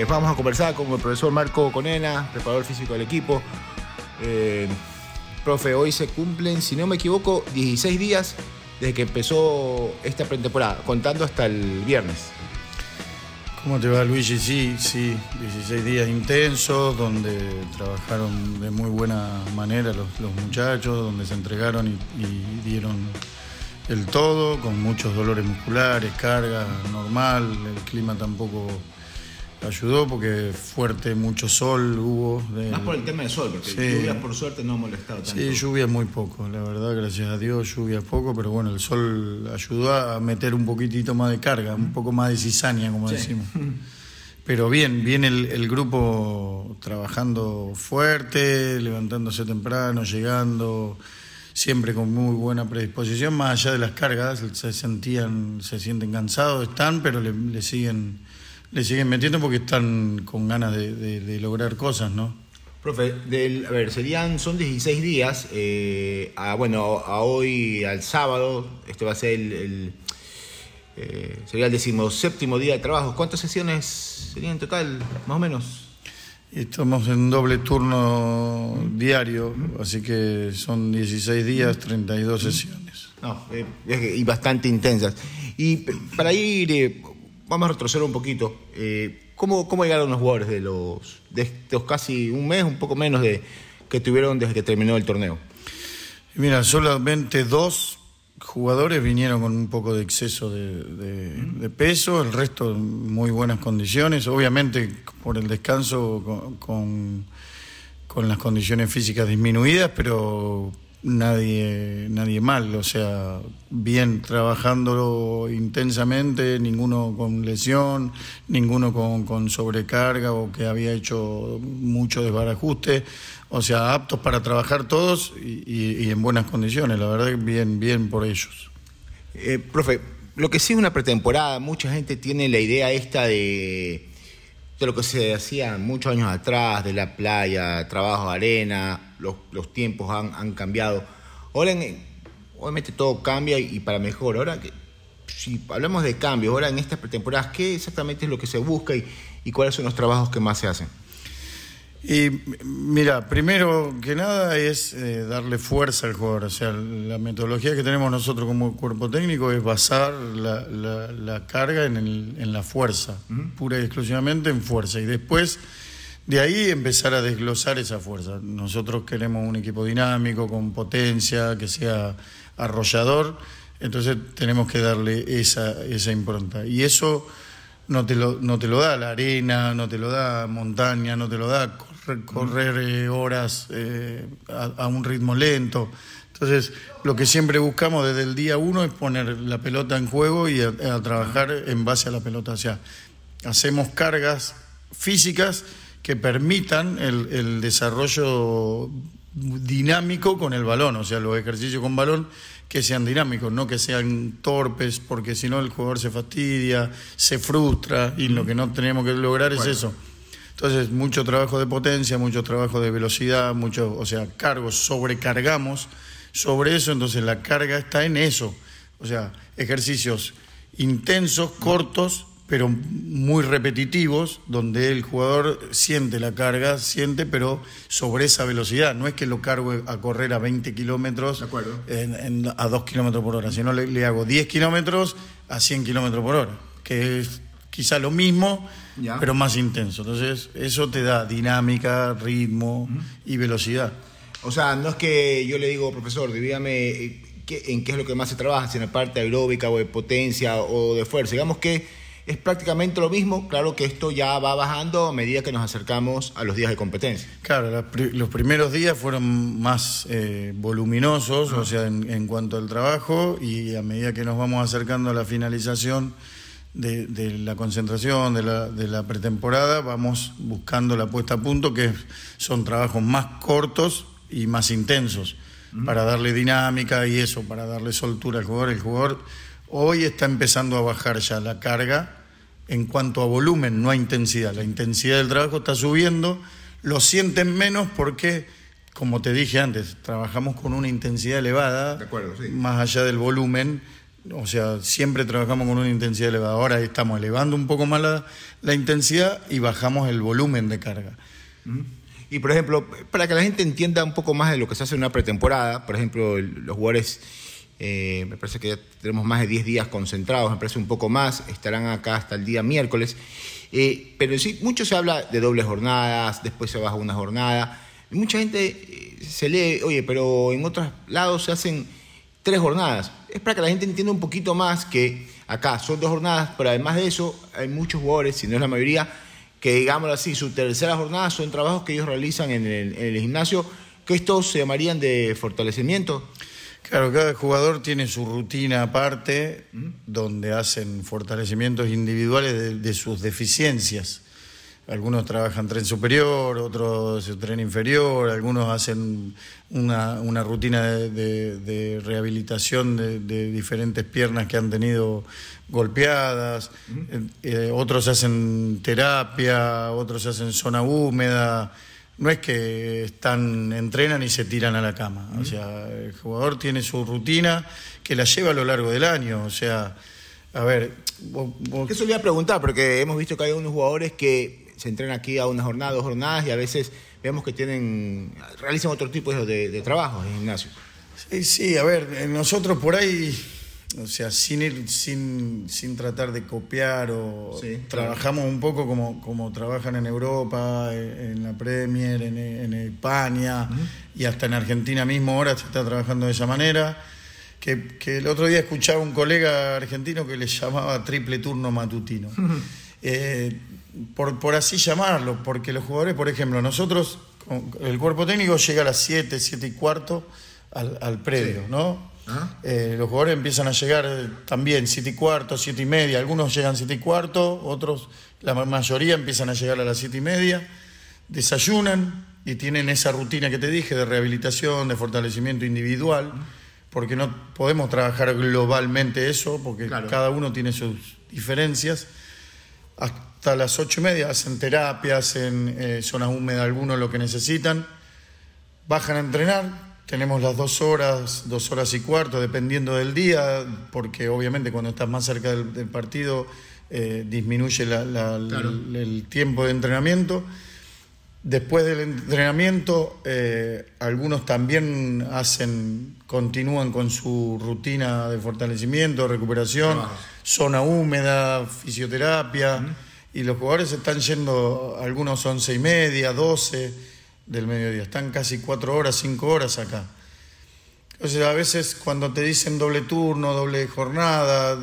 Eh, vamos a conversar con el profesor Marco Conena, preparador físico del equipo. Eh, profe, hoy se cumplen, si no me equivoco, 16 días desde que empezó esta pretemporada, contando hasta el viernes. ¿Cómo te va Luigi? Sí, sí, 16 días intensos donde trabajaron de muy buena manera los, muchachos, donde se entregaron y, dieron el todo, con muchos dolores musculares, carga normal, el clima tampoco ayudó porque fuerte, mucho sol hubo. Más por el tema del sol, porque lluvias por suerte no ha molestado tanto. Sí, lluvia muy poco, la verdad, gracias a Dios, lluvia poco, pero bueno, el sol ayudó a meter un poquitito más de carga, un poco más de cizaña, como decimos. Pero bien, bien el, grupo trabajando fuerte, levantándose temprano, llegando, siempre con muy buena predisposición, más allá de las cargas, se sentían, se sienten cansados, están, pero le siguen le siguen metiendo porque están con ganas de, lograr cosas, ¿no? Profe, a ver, serían, son 16 días, eh, a, bueno, a hoy, al sábado, este va a ser el, eh, sería el decimoséptimo día de trabajo. ¿Cuántas sesiones serían en total, más o menos? Estamos en doble turno diario, así que son 16 días, 32 sesiones. No, eh, y bastante intensas. Y para ir vamos a retroceder un poquito. Eh, ¿cómo, ¿Cómo llegaron los jugadores de los, de estos casi un mes, un poco menos de que tuvieron desde que terminó el torneo? Mira, solamente dos jugadores vinieron con un poco de exceso de, peso, el resto en muy buenas condiciones, obviamente por el descanso con, con las condiciones físicas disminuidas, pero nadie, nadie mal, o sea, bien trabajando intensamente, ninguno con lesión, ninguno con, sobrecarga o que había hecho mucho desbarajuste, o sea, aptos para trabajar todos y, en buenas condiciones, la verdad bien, bien por ellos. Eh, profe, lo que sí es una pretemporada, mucha gente tiene la idea esta de de lo que se hacía muchos años atrás, de la playa, trabajo de arena, los, los tiempos han, han, cambiado. Ahora, obviamente todo cambia y, para mejor. Ahora, si hablamos de cambio, ahora en estas pretemporadas, ¿qué exactamente es lo que se busca y, y cuáles son los trabajos que más se hacen? Y mira, primero que nada es eh, darle fuerza al jugador. O sea, la metodología que tenemos nosotros como cuerpo técnico es basar la, carga en, el, en, la fuerza, pura y exclusivamente en fuerza. Y después de ahí empezar a desglosar esa fuerza. Nosotros queremos un equipo dinámico, con potencia, que sea arrollador. Entonces tenemos que darle esa, esa impronta. Y eso no te, lo, no te lo da la arena, no te lo da montaña, no te lo da correr eh, horas eh, a, un ritmo lento. Entonces, lo que siempre buscamos desde el día uno es poner la pelota en juego y a, trabajar en base a la pelota. O sea, hacemos cargas físicas que permitan el, desarrollo dinámico con el balón, o sea, los ejercicios con balón que sean dinámicos, no que sean torpes, porque si no el jugador se fastidia, se frustra y lo que no tenemos que lograr es eso entonces, mucho trabajo de potencia, mucho trabajo de velocidad, mucho, o sea, cargos, sobrecargamos sobre eso, entonces la carga está en eso. O sea, ejercicios intensos, cortos, pero muy repetitivos, donde el jugador siente la carga, siente, pero sobre esa velocidad. No es que lo cargo a correr a 20 kilómetros a 2 kilómetros por hora, sino le, le hago 10 kilómetros a 100 kilómetros por hora, que es quizá lo mismo, pero más intenso. Entonces, eso te da dinámica, ritmo y velocidad. O sea, no es que yo le digo, profesor, dígame eh, en qué es lo que más se trabaja, si en la parte aeróbica o de potencia o de fuerza. Digamos que es prácticamente lo mismo, claro que esto ya va bajando a medida que nos acercamos a los días de competencia. Claro, los primeros días fueron más eh, voluminosos, o sea, en, en, cuanto al trabajo, y a medida que nos vamos acercando a la finalización, de, la concentración, de la, de la, pretemporada, vamos buscando la puesta a punto, que son trabajos más cortos y más intensos, para darle dinámica y eso, para darle soltura al jugador. El jugador hoy está empezando a bajar ya la carga en cuanto a volumen, no a intensidad. La intensidad del trabajo está subiendo, lo sienten menos porque, como te dije antes, trabajamos con una intensidad elevada, más allá del volumen o sea, siempre trabajamos con una intensidad elevada. Ahora estamos elevando un poco más la, intensidad y bajamos el volumen de carga. Y por ejemplo, para que la gente entienda un poco más de lo que se hace en una pretemporada, por ejemplo, los jugadores, eh, me parece que ya tenemos más de 10 días concentrados, me parece un poco más, estarán acá hasta el día miércoles. Eh, pero sí, mucho se habla de dobles jornadas, después se baja una jornada. mucha gente eh, se lee, oye, pero en otros lados se hacen tres jornadas. Es para que la gente entienda un poquito más que acá son dos jornadas, pero además de eso hay muchos jugadores, si no es la mayoría, que digámoslo así, su tercera jornada son trabajos que ellos realizan en el, en el gimnasio, que estos se llamarían de fortalecimiento. Claro, cada jugador tiene su rutina aparte, donde hacen fortalecimientos individuales de, sus deficiencias. Algunos trabajan tren superior, otros tren inferior, algunos hacen una, rutina de, rehabilitación de, diferentes piernas que han tenido golpeadas, eh, eh, otros hacen terapia, otros hacen zona húmeda no es que están, entrenan y se tiran a la cama. O sea, el jugador tiene su rutina que la lleva a lo largo del año. O sea, a ver. Eso le iba a preguntar, porque hemos visto que hay unos jugadores que se entrenan aquí a una jornada, dos jornadas, y a veces vemos que tienen, realizan otro tipo de, de trabajo en gimnasio. Sí, sí, a ver, nosotros por ahí o sea, sin ir, sin, sin tratar de copiar o trabajamos un poco como, como trabajan en Europa, en, la Premier, en, España y hasta en Argentina mismo ahora se está trabajando de esa manera. Que, el otro día escuchaba un colega argentino que le llamaba triple turno matutino. Eh, por, por así llamarlo, porque los jugadores, por ejemplo, nosotros, el cuerpo técnico llega a las 7, 7 y cuarto al, al predio, ¿no? Eh, los jugadores empiezan a llegar también siete y cuarto, siete y media. Algunos llegan siete y cuarto, otros, la mayoría empiezan a llegar a las siete y media. Desayunan y tienen esa rutina que te dije de rehabilitación, de fortalecimiento individual, porque no podemos trabajar globalmente eso, porque cada uno tiene sus diferencias. Hasta las ocho y media hacen terapias, en eh, zonas húmedas, algunos lo que necesitan. Bajan a entrenar, tenemos las dos horas, dos horas y cuarto, dependiendo del día, porque obviamente cuando estás más cerca del, partido eh, disminuye el, tiempo de entrenamiento. Después del entrenamiento, eh, algunos también hacen, continúan con su rutina de fortalecimiento, recuperación, zona húmeda, fisioterapia, y los jugadores están yendo, algunos once y media, doce del mediodía. Están casi cuatro horas, cinco horas acá. Entonces, a veces cuando te dicen doble turno, doble jornada,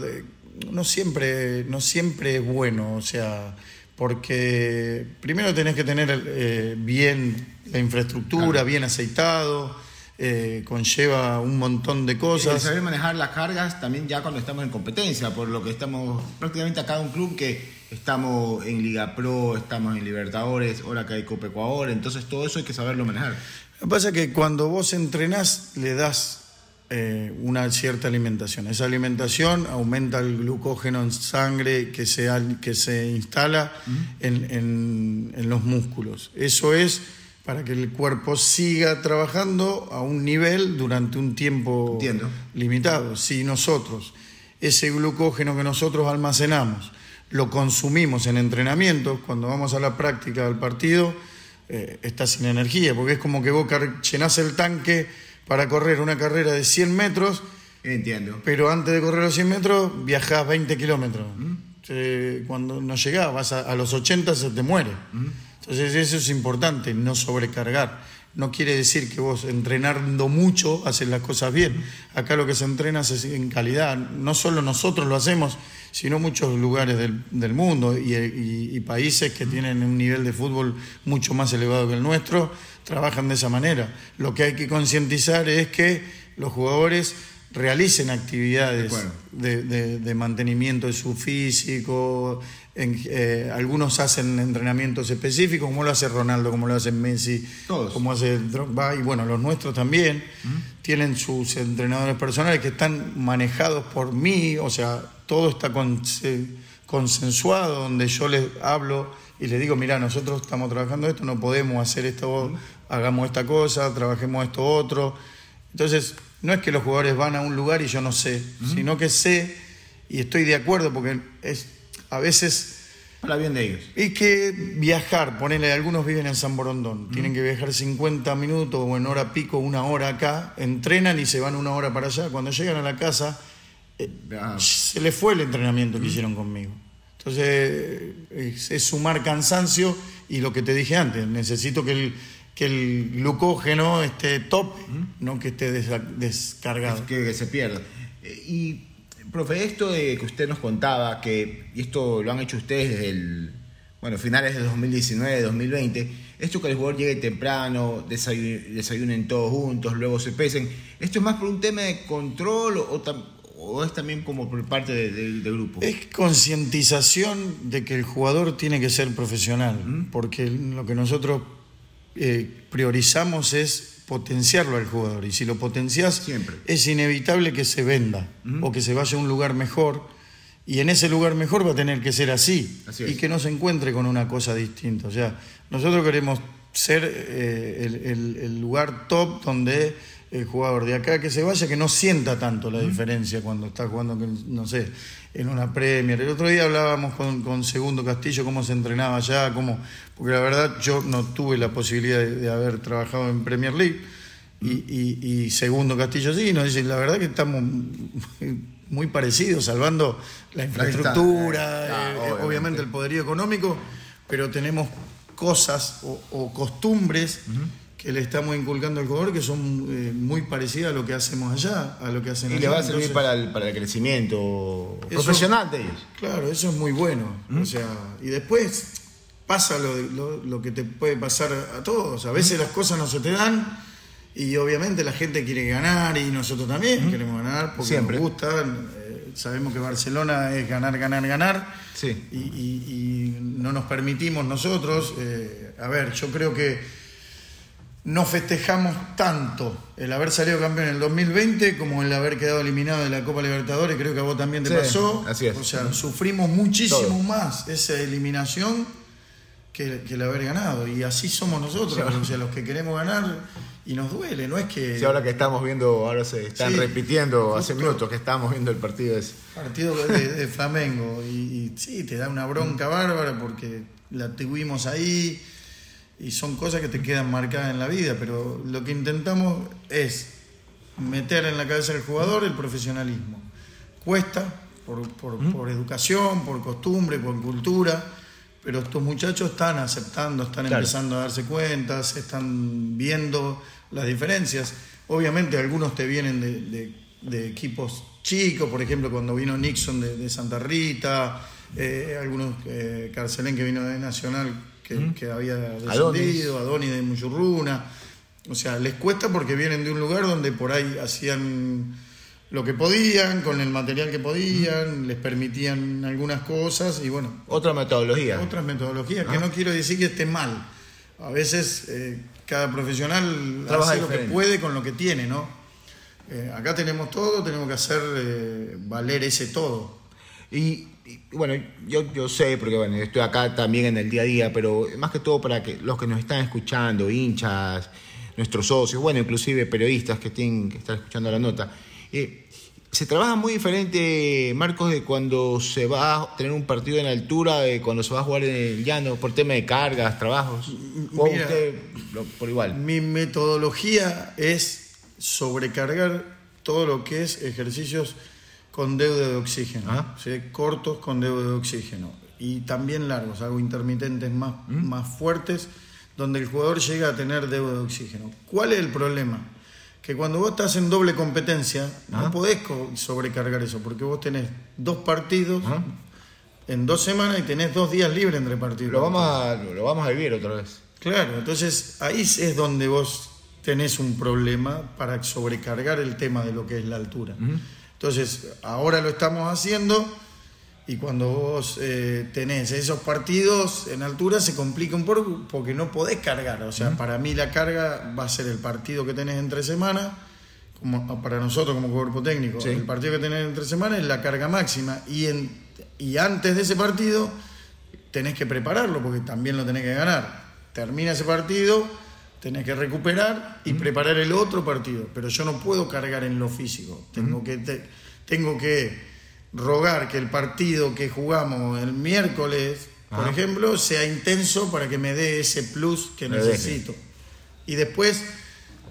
no siempre, no siempre es bueno, o sea, porque primero tenés que tener eh, bien la infraestructura, bien aceitado, eh, conlleva un montón de cosas. Y saber manejar las cargas también ya cuando estamos en competencia, por lo que estamos prácticamente acá un club que estamos en Liga Pro, estamos en Libertadores, ahora que hay Copa Ecuador, entonces todo eso hay que saberlo manejar. Lo que pasa es que cuando vos entrenás le das eh, una cierta alimentación. Esa alimentación aumenta el glucógeno en sangre que se, que se instala en, en, los músculos. Eso es para que el cuerpo siga trabajando a un nivel durante un tiempo limitado. Si nosotros, ese glucógeno que nosotros almacenamos, lo consumimos en entrenamiento, cuando vamos a la práctica del partido, eh, está sin energía, porque es como que vos llenás el tanque para correr una carrera de 100 metros, Entiendo. pero antes de correr los 100 metros viajás 20 kilómetros. ¿Mm? cuando no llegás, vas a, los 80 se te muere. ¿Mm? Entonces eso es importante, no sobrecargar. No quiere decir que vos entrenando mucho haces las cosas bien. Acá lo que se entrena es en calidad. No solo nosotros lo hacemos, sino muchos lugares del, mundo y, países que tienen un nivel de fútbol mucho más elevado que el nuestro, trabajan de esa manera. Lo que hay que concientizar es que los jugadores realicen actividades de, mantenimiento de su físico. Eh, algunos hacen entrenamientos específicos, como lo hace Ronaldo, como lo hace Messi, como hace Drogba, y bueno, los nuestros también. Tienen sus entrenadores personales que están manejados por mí, o sea, todo está consensuado, donde yo les hablo y les digo, mira, nosotros estamos trabajando esto, no podemos hacer esto, hagamos esta cosa, trabajemos esto otro. Entonces, no es que los jugadores van a un lugar y yo no sé, sino que sé y estoy de acuerdo porque es a veces para bien de ellos. Y que viajar, ponele, algunos viven en San Borondón, tienen que viajar 50 minutos o en hora pico, una hora acá, entrenan y se van una hora para allá. Cuando llegan a la casa, eh, ah. se les fue el entrenamiento que hicieron conmigo. Entonces, es, sumar cansancio y lo que te dije antes, necesito que el, que el glucógeno esté top, no que esté descargado. que, que se pierda. Eh, y Profe, esto de que usted nos contaba, que y esto lo han hecho ustedes desde el, bueno, finales de 2019, 2020, esto que el jugador llegue temprano, desayunen, todos juntos, luego se pesen, ¿esto es más por un tema de control o, es también como por parte del grupo? Es concientización de que el jugador tiene que ser profesional, porque lo que nosotros eh, priorizamos es potenciarlo al jugador. Y si lo potencias, es inevitable que se venda o que se vaya a un lugar mejor. Y en ese lugar mejor va a tener que ser así, y que no se encuentre con una cosa distinta. O sea, nosotros queremos ser eh, el, lugar top donde el jugador de acá que se vaya, que no sienta tanto la diferencia cuando está jugando, no sé, en una Premier. El otro día hablábamos con, Segundo Castillo cómo se entrenaba allá, cómo, porque la verdad yo no tuve la posibilidad de, haber trabajado en Premier League y, Segundo Castillo sí, nos dice, la verdad que estamos muy parecidos, salvando la infraestructura, eh, eh, obviamente. el poderío económico, pero tenemos cosas o, costumbres que le estamos inculcando al jugador que son eh, muy parecidas a lo que hacemos allá, a lo que hacen Y le va a servir para, el, para el crecimiento profesional de ellos. Claro, eso es muy bueno. O sea, y después pasa lo, lo, que te puede pasar a todos. A veces las cosas no se te dan y obviamente la gente quiere ganar y nosotros también queremos ganar porque Siempre. nos gusta. Eh, sabemos que Barcelona es ganar, ganar, ganar. Sí. Y, no nos permitimos nosotros. Eh, a ver, yo creo que no festejamos tanto el haber salido campeón en el 2020 como el haber quedado eliminado de la Copa Libertadores, creo que a vos también te pasó. Así es. O sea, sufrimos muchísimo más esa eliminación que, el haber ganado. Y así somos nosotros, o sea, los que queremos ganar y nos duele, no es que... Sí, ahora que estamos viendo, ahora se están repitiendo, hace minutos que estamos viendo el partido ese. Partido de, Flamengo, y, y, sí, te da una bronca bárbara porque la tuvimos ahí y son cosas que te quedan marcadas en la vida, pero lo que intentamos es meter en la cabeza del jugador el profesionalismo. Cuesta por, por, educación, por costumbre, por cultura, pero estos muchachos están aceptando, están empezando a darse cuenta, se están viendo las diferencias. Obviamente algunos te vienen de, equipos chicos, por ejemplo cuando vino Nixon de, Santa Rita, eh, algunos eh, Carcelén que vino de Nacional que, había descendido, Adonis de Muyurruna. O sea, les cuesta porque vienen de un lugar donde por ahí hacían lo que podían, con el material que podían, les permitían algunas cosas y bueno. Otra metodología. Otras metodologías, que ah. no quiero decir que esté mal. A veces eh, cada profesional Trabaja hace lo que puede con lo que tiene, ¿no? Eh, acá tenemos todo, tenemos que hacer eh, valer ese todo. Y bueno, yo, yo sé, porque bueno, estoy acá también en el día a día, pero más que todo para que los que nos están escuchando, hinchas, nuestros socios, bueno, inclusive periodistas que tienen que estar escuchando la nota, eh, se trabaja muy diferente, Marcos, de cuando se va a tener un partido en altura, de cuando se va a jugar en el llano, por tema de cargas, trabajos. ¿O usted, por igual? Mi metodología es sobrecargar todo lo que es ejercicios con deuda de oxígeno, ah. cortos con deuda de oxígeno y también largos, hago intermitentes más, mm. más fuertes donde el jugador llega a tener deuda de oxígeno. ¿Cuál es el problema? Que cuando vos estás en doble competencia no ah. podés sobrecargar eso porque vos tenés dos partidos ah. en dos semanas y tenés dos días libres entre partidos. Lo vamos a, lo vamos a vivir otra vez. Claro, entonces ahí es donde vos tenés un problema para sobrecargar el tema de lo que es la altura. Entonces, ahora lo estamos haciendo y cuando vos eh, tenés esos partidos en altura se complica un poco porque no podés cargar. O sea, para mí la carga va a ser el partido que tenés entre semana, como para nosotros como cuerpo técnico. El partido que tenés entre semana es la carga máxima y, en, y antes de ese partido tenés que prepararlo porque también lo tenés que ganar. Termina ese partido tenés que recuperar y preparar el otro partido. Pero yo no puedo cargar en lo físico. Tengo, que, tengo que rogar que el partido que jugamos el miércoles, por ejemplo, sea intenso para que me dé ese plus que necesito. Y después,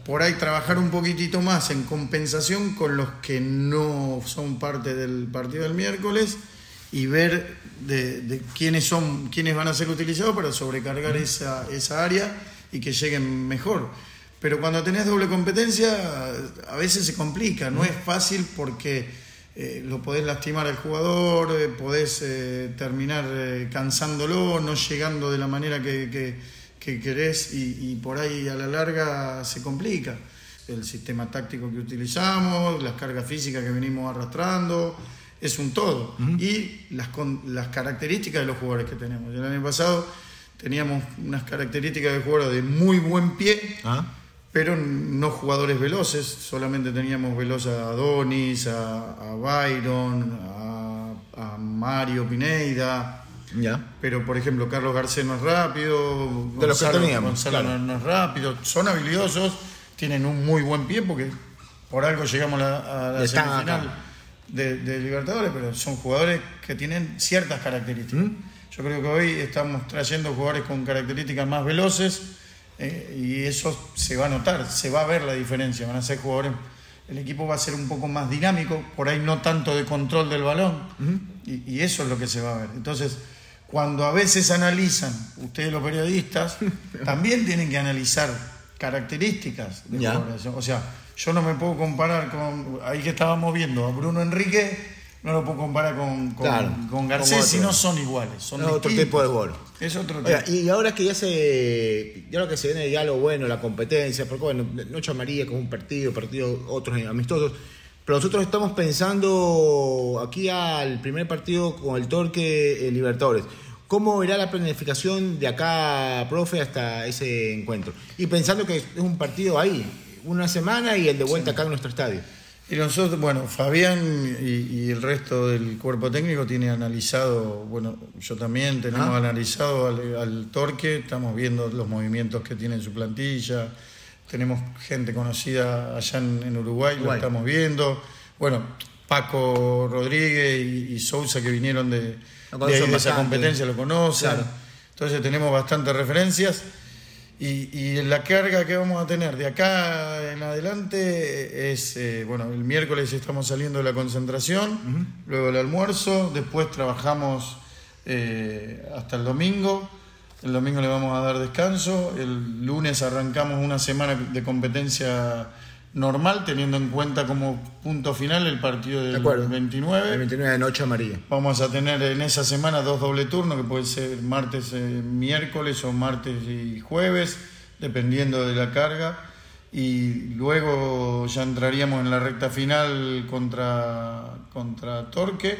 por ahí, trabajar un poquitito más en compensación con los que no son parte del partido del miércoles y ver de, quiénes son quiénes van a ser utilizados para sobrecargar esa, esa área y que lleguen mejor. Pero cuando tenés doble competencia, a veces se complica, no es fácil porque eh, lo podés lastimar al jugador, eh, podés eh, terminar cansándolo, no llegando de la manera que, querés y, y, por ahí a la larga se complica. El sistema táctico que utilizamos, las cargas físicas que venimos arrastrando, es un todo. Y las, las características de los jugadores que tenemos. El año pasado teníamos unas características de jugadores de muy buen pie, ah. pero no jugadores veloces. Solamente teníamos veloz a Adonis, a, Byron, a, Mario Pineida. Ya. Pero, por ejemplo, Carlos Garcés no es rápido. De los que teníamos. Gonzalo no es rápido. Son habilidosos, tienen un muy buen pie porque por algo llegamos a la, semifinal de, Libertadores, pero son jugadores que tienen ciertas características. ¿Mm? Yo creo que hoy estamos trayendo jugadores con características más veloces eh, y eso se va a notar, se va a ver la diferencia. Van a ser jugadores, el equipo va a ser un poco más dinámico, por ahí no tanto de control del balón y, y, eso es lo que se va a ver. Entonces, cuando a veces analizan, ustedes los periodistas, también tienen que analizar características de jugadores. O sea, yo no me puedo comparar con. Ahí que estábamos viendo a Bruno Enrique, no lo puedo comparar con, con, Garcés, si no son iguales. Son otro tipo de gol. Es otro tipo. y ahora que ya se. Ya que se viene ya lo bueno, la competencia, porque bueno, Noche Amarilla como un partido, partido otros amistosos. Pero nosotros estamos pensando aquí al primer partido con el Torque Libertadores. ¿Cómo irá la planificación de acá, profe, hasta ese encuentro? Y pensando que es un partido ahí, una semana y el de vuelta acá en nuestro estadio. Y nosotros, bueno, Fabián y, el resto del cuerpo técnico tiene analizado, bueno, yo también tenemos ah. analizado al, Torque, estamos viendo los movimientos que tiene en su plantilla, tenemos gente conocida allá en, Uruguay, lo estamos viendo. Bueno, Paco Rodríguez y, Sousa que vinieron de, de, esa competencia lo conocen. Entonces tenemos bastantes referencias. Y, la carga que vamos a tener de acá en adelante es, eh, bueno, el miércoles estamos saliendo de la concentración, luego el almuerzo, después trabajamos eh, hasta el domingo, el domingo le vamos a dar descanso, el lunes arrancamos una semana de competencia normal, teniendo en cuenta como punto final el partido del 29. El 29 de noche amarilla. Vamos a tener en esa semana dos doble turnos, que puede ser martes, eh, miércoles o martes y jueves, dependiendo de la carga. Y luego ya entraríamos en la recta final contra, contra Torque,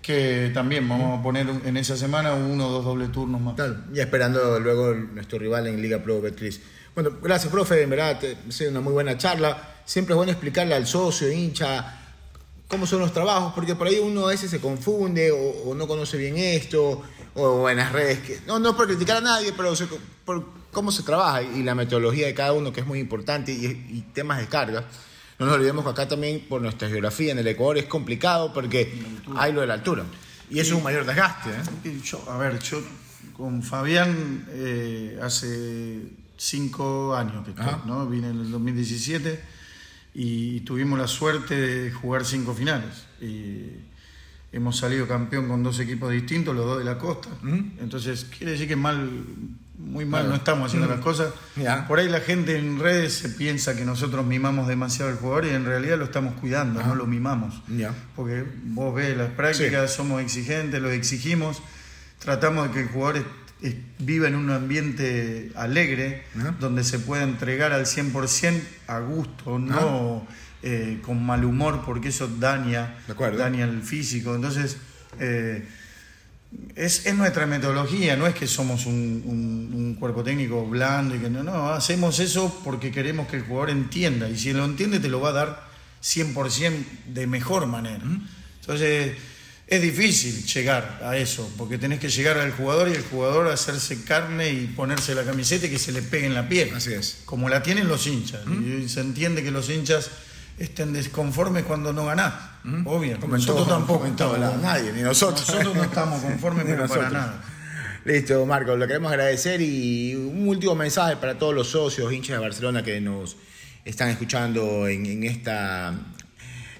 que también vamos a poner en esa semana uno o dos doble turnos más. y esperando luego nuestro rival en Liga Pro Betcris. Bueno, gracias, profe. En verdad, ha sido una muy buena charla. Siempre es bueno explicarle al socio, hincha, cómo son los trabajos, porque por ahí uno a veces se confunde o, no conoce bien esto, o en las redes. Que, no, no es por criticar a nadie, pero por cómo se trabaja y la metodología de cada uno, que es muy importante, y, temas de carga. No nos olvidemos que acá también, por nuestra geografía en el Ecuador, es complicado porque hay lo de la altura. Y eso es un mayor desgaste. ¿eh? Yo, a ver, yo con Fabián eh, hace cinco años que estoy, ¿no? Vine en el 2017 y tuvimos la suerte de jugar cinco finales. Y hemos salido campeón con dos equipos distintos, los dos de la costa. Entonces, quiere decir que mal, muy mal no estamos haciendo las cosas. Por ahí la gente en redes se piensa que nosotros mimamos demasiado al jugador y en realidad lo estamos cuidando, no lo mimamos. Porque vos ves las prácticas, somos exigentes, lo exigimos, tratamos de que el jugador viva en un ambiente alegre, donde se pueda entregar al 100% a gusto, no eh, con mal humor, porque eso daña, daña el físico. Entonces, eh, es, nuestra metodología, no es que somos un, cuerpo técnico blando y que no, no, hacemos eso porque queremos que el jugador entienda, y si lo entiende te lo va a dar 100% de mejor manera. Entonces, es difícil llegar a eso, porque tenés que llegar al jugador y el jugador hacerse carne y ponerse la camiseta y que se le pegue en la piel. Así es. Como la tienen los hinchas. Y se entiende que los hinchas estén desconformes cuando no ganás. Obvio. nosotros tampoco estamos. nadie, ni nosotros. Nosotros no estamos conformes, pero para nada. Listo, Marco, lo queremos agradecer y un último mensaje para todos los socios, hinchas de Barcelona que nos están escuchando en esta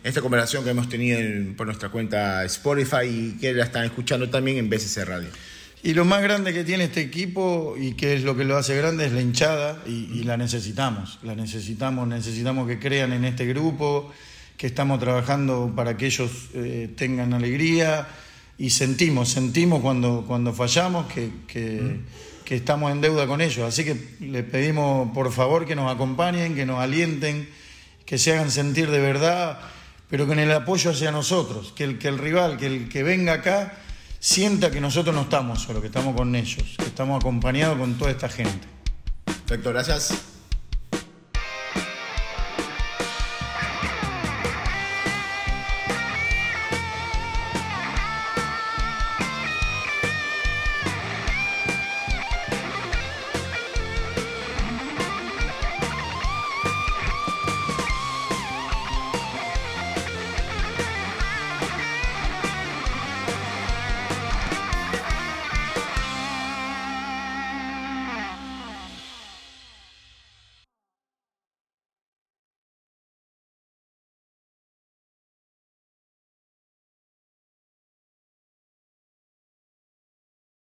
esta conversación que hemos tenido por nuestra cuenta Spotify y que la están escuchando también en BCC Radio. Y lo más grande que tiene este equipo y que es lo que lo hace grande es la hinchada y, la necesitamos. La necesitamos, necesitamos que crean en este grupo, que estamos trabajando para que ellos eh, tengan alegría y sentimos, sentimos cuando, cuando fallamos que, que, que estamos en deuda con ellos. Así que les pedimos por favor que nos acompañen, que nos alienten, que se hagan sentir de verdad pero con el apoyo hacia nosotros, que el, que el rival, que el que venga acá, sienta que nosotros no estamos solo, que estamos con ellos, que estamos acompañados con toda esta gente. Perfecto, gracias.